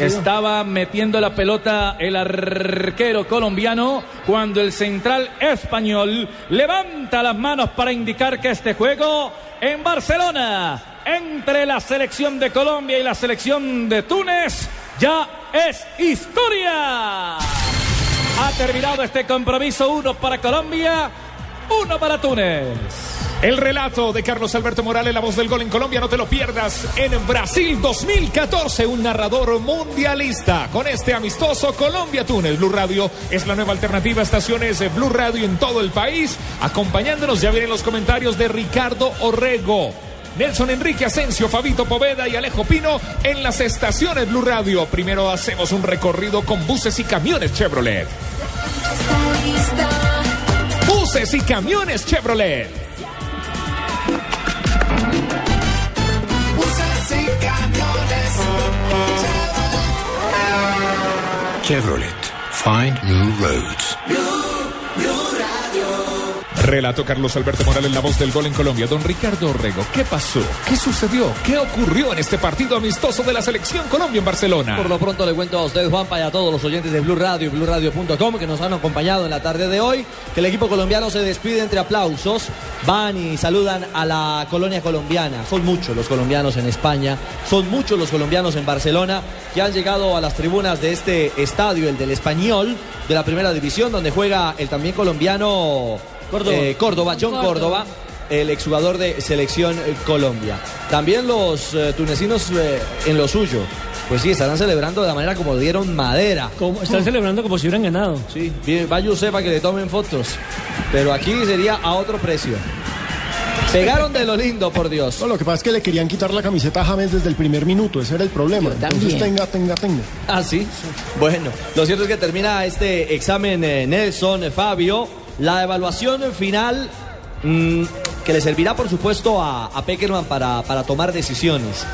Estaba metiendo la pelota el arquero colombiano cuando el central español levanta las manos para indicar que este juego en Barcelona entre la selección de Colombia y la selección de Túnez ya es historia. Ha terminado este compromiso, uno para Colombia, uno para Túnez. El relato de Carlos Alberto Morales, la voz del gol en Colombia, no te lo pierdas en Brasil 2014, un narrador mundialista con este amistoso Colombia-Túnez. Blue Radio es la nueva alternativa, estaciones de Blue Radio en todo el país. Acompañándonos, ya vienen los comentarios de Ricardo Orrego. Nelson Enrique Asensio, Fabito Poveda y Alejo Pino en las estaciones Blue Radio. Primero hacemos un recorrido con buses y camiones Chevrolet. Buses y camiones Chevrolet. Chevrolet. Find new roads. Relato Carlos Alberto Morales, la voz del gol en Colombia. Don Ricardo Orrego, ¿qué pasó? ¿Qué sucedió? ¿Qué ocurrió en este partido amistoso de la selección Colombia en Barcelona? Por lo pronto le cuento a usted, Juanpa, y a todos los oyentes de Blue Radio y BlueRadio.com que nos han acompañado en la tarde de hoy, que el equipo colombiano se despide entre aplausos. Van y saludan a la colonia colombiana. Son muchos los colombianos en España, son muchos los colombianos en Barcelona que han llegado a las tribunas de este estadio, el del Español, de la primera división, donde juega el también colombiano Córdoba. eh, Córdoba, John Córdoba. Córdoba, el exjugador de Selección eh, Colombia. También los eh, tunecinos eh, en lo suyo. Pues sí, estarán celebrando de la manera como dieron madera. Como- están celebrando como si hubieran ganado. Sí, bien, vaya usted para que le tomen fotos. Pero aquí sería a otro precio. Pegaron de lo lindo, por Dios. No, lo que pasa es que le querían quitar la camiseta a James desde el primer minuto, ese era el problema. Entonces tenga, tenga, tenga. Ah, sí. Bueno, lo cierto es que termina este examen eh, Nelson, eh, Fabio. La evaluación final mm, que le servirá, por supuesto, a, Peckerman para, para tomar decisiones.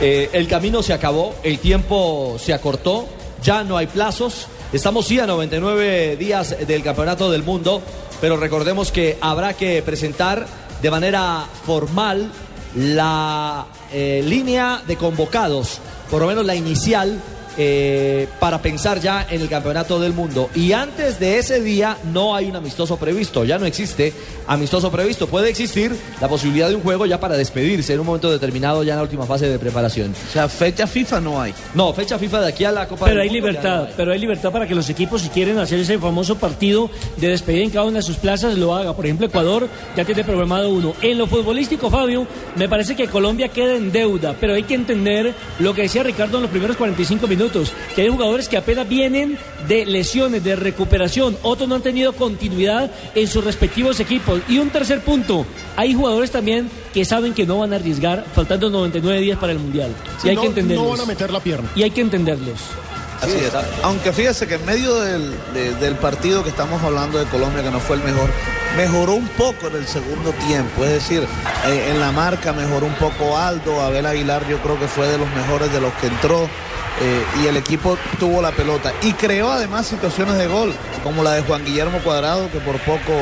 Eh, el camino se acabó, el tiempo se acortó, ya no hay plazos. Estamos sí a 99 días del Campeonato del Mundo, pero recordemos que habrá que presentar de manera formal la eh, línea de convocados, por lo menos la inicial, eh, para pensar ya en el campeonato del mundo. Y antes de ese día no hay un amistoso previsto, ya no existe amistoso previsto. Puede existir la posibilidad de un juego ya para despedirse en un momento determinado, ya en la última fase de preparación. O sea, fecha FIFA no hay. No, fecha FIFA de aquí a la Copa Pero del hay Mundo libertad, no hay. pero hay libertad para que los equipos, si quieren hacer ese famoso partido de despedida en cada una de sus plazas, lo haga. Por ejemplo, Ecuador ya tiene programado uno. En lo futbolístico, Fabio, me parece que Colombia queda en deuda, pero hay que entender lo que decía Ricardo en los primeros 45 minutos, que hay jugadores que apenas vienen de lesiones, de recuperación, otros no han tenido continuidad en sus respectivos equipos. Y un tercer punto, hay jugadores también que saben que no van a arriesgar faltando 99 días para el Mundial. Sí, y hay no, que entenderlos. no van a meter la pierna. Y hay que entenderlos. Así es. Aunque fíjese que en medio del, de- del partido que estamos hablando de Colombia, que no fue el mejor, mejoró un poco en el segundo tiempo. Es decir, eh, en la marca mejoró un poco Aldo, Abel Aguilar yo creo que fue de los mejores de los que entró. Eh, y el equipo tuvo la pelota y creó además situaciones de gol como la de Juan Guillermo Cuadrado que por poco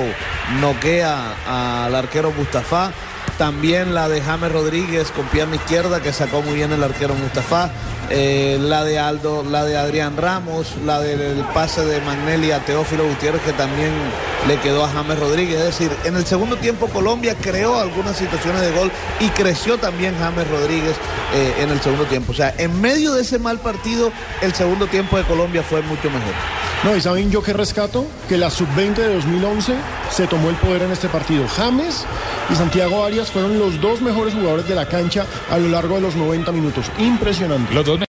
noquea al arquero Mustafa también la de James Rodríguez con pierna izquierda que sacó muy bien el arquero Mustafa. Eh, la de Aldo, la de Adrián Ramos, la del pase de Magnelli a Teófilo Gutiérrez que también le quedó a James Rodríguez. Es decir, en el segundo tiempo Colombia creó algunas situaciones de gol y creció también James Rodríguez eh, en el segundo tiempo. O sea, en medio de ese mal partido, el segundo tiempo de Colombia fue mucho mejor. No, y ¿saben yo qué rescato? Que la sub-20 de 2011 se tomó el poder en este partido. James y Santiago Arias fueron los dos mejores jugadores de la cancha a lo largo de los 90 minutos. Impresionante. Los dos